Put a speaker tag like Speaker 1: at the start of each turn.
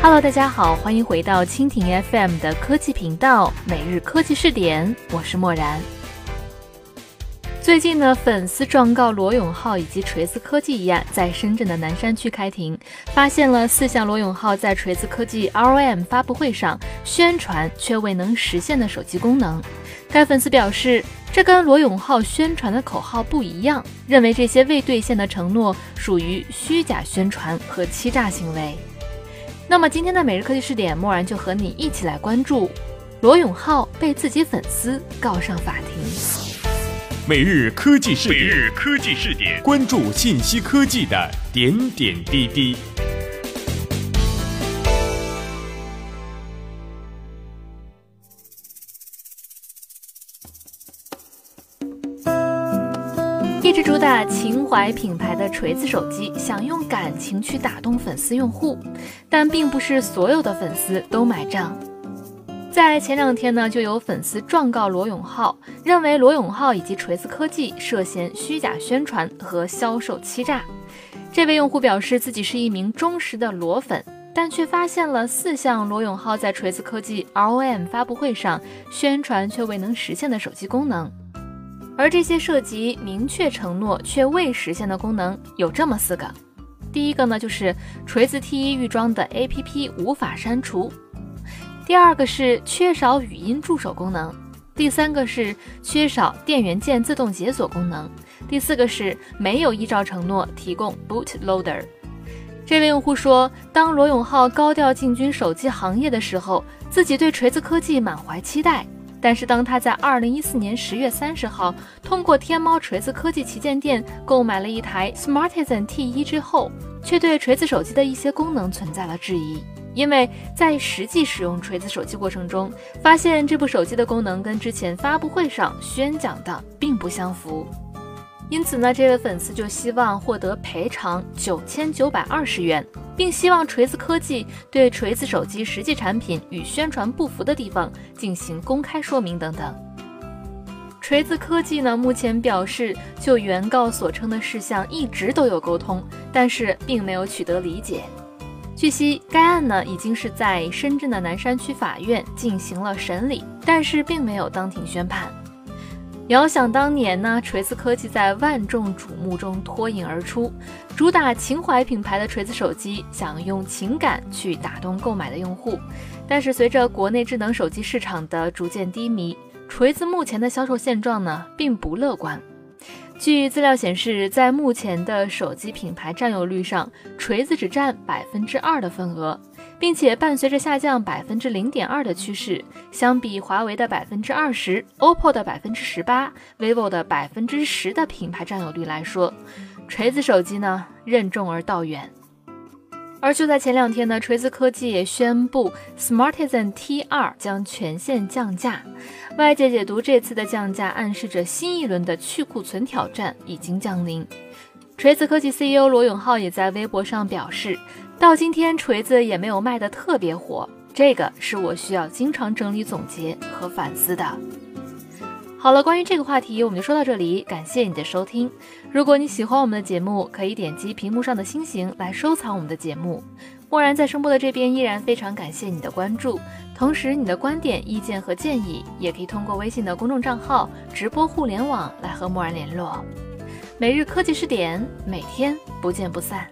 Speaker 1: Hello，大家好，欢迎回到蜻蜓 FM 的科技频道，每日科技视点，我是漠然。最近呢，粉丝状告罗永浩以及锤子科技一案在深圳的南山区开庭，发现了四项罗永浩在锤子科技 ROM 发布会上宣传却未能实现的手机功能。该粉丝表示，这跟罗永浩宣传的口号不一样，认为这些未兑现的承诺属于虚假宣传和欺诈行为。那么今天的每日科技试点，默然就和你一起来关注罗永浩被自己粉丝告上法庭。
Speaker 2: 每日科技试
Speaker 3: 点，每日科技试点，
Speaker 2: 关注信息科技的点点滴滴。
Speaker 1: 一直主打情怀品牌的锤子手机，想用感情去打动粉丝用户，但并不是所有的粉丝都买账。在前两天呢，就有粉丝状告罗永浩，认为罗永浩以及锤子科技涉嫌虚假宣传和销售欺诈。这位用户表示自己是一名忠实的罗粉，但却发现了四项罗永浩在锤子科技 ROM 发布会上宣传却未能实现的手机功能。而这些涉及明确承诺却未实现的功能有这么四个，第一个呢就是锤子 T1 预装的 APP 无法删除，第二个是缺少语音助手功能，第三个是缺少电源键自动解锁功能，第四个是没有依照承诺提供 Bootloader。这位用户说，当罗永浩高调进军手机行业的时候，自己对锤子科技满怀期待。但是当他在二零一四年十月三十号通过天猫锤子科技旗舰店购买了一台 Smartisan T1 之后，却对锤子手机的一些功能存在了质疑，因为在实际使用锤子手机过程中，发现这部手机的功能跟之前发布会上宣讲的并不相符。因此呢，这位粉丝就希望获得赔偿九千九百二十元，并希望锤子科技对锤子手机实际产品与宣传不符的地方进行公开说明等等。锤子科技呢，目前表示就原告所称的事项一直都有沟通，但是并没有取得理解。据悉，该案呢已经是在深圳的南山区法院进行了审理，但是并没有当庭宣判。遥想当年呢，锤子科技在万众瞩目中脱颖而出，主打情怀品牌的锤子手机，想用情感去打动购买的用户。但是随着国内智能手机市场的逐渐低迷，锤子目前的销售现状呢，并不乐观。据资料显示，在目前的手机品牌占有率上，锤子只占百分之二的份额。并且伴随着下降百分之零点二的趋势，相比华为的百分之二十、OPPO 的百分之十八、vivo 的百分之十的品牌占有率来说，锤子手机呢任重而道远。而就在前两天呢，锤子科技也宣布 Smartisan T2 将全线降价。外界解读这次的降价暗示着新一轮的去库存挑战已经降临。锤子科技 CEO 罗永浩也在微博上表示。到今天，锤子也没有卖得特别火，这个是我需要经常整理总结和反思的。好了，关于这个话题，我们就说到这里，感谢你的收听。如果你喜欢我们的节目，可以点击屏幕上的星星来收藏我们的节目。默然在声波的这边依然非常感谢你的关注，同时你的观点、意见和建议也可以通过微信的公众账号“直播互联网”来和默然联络。每日科技视点，每天不见不散。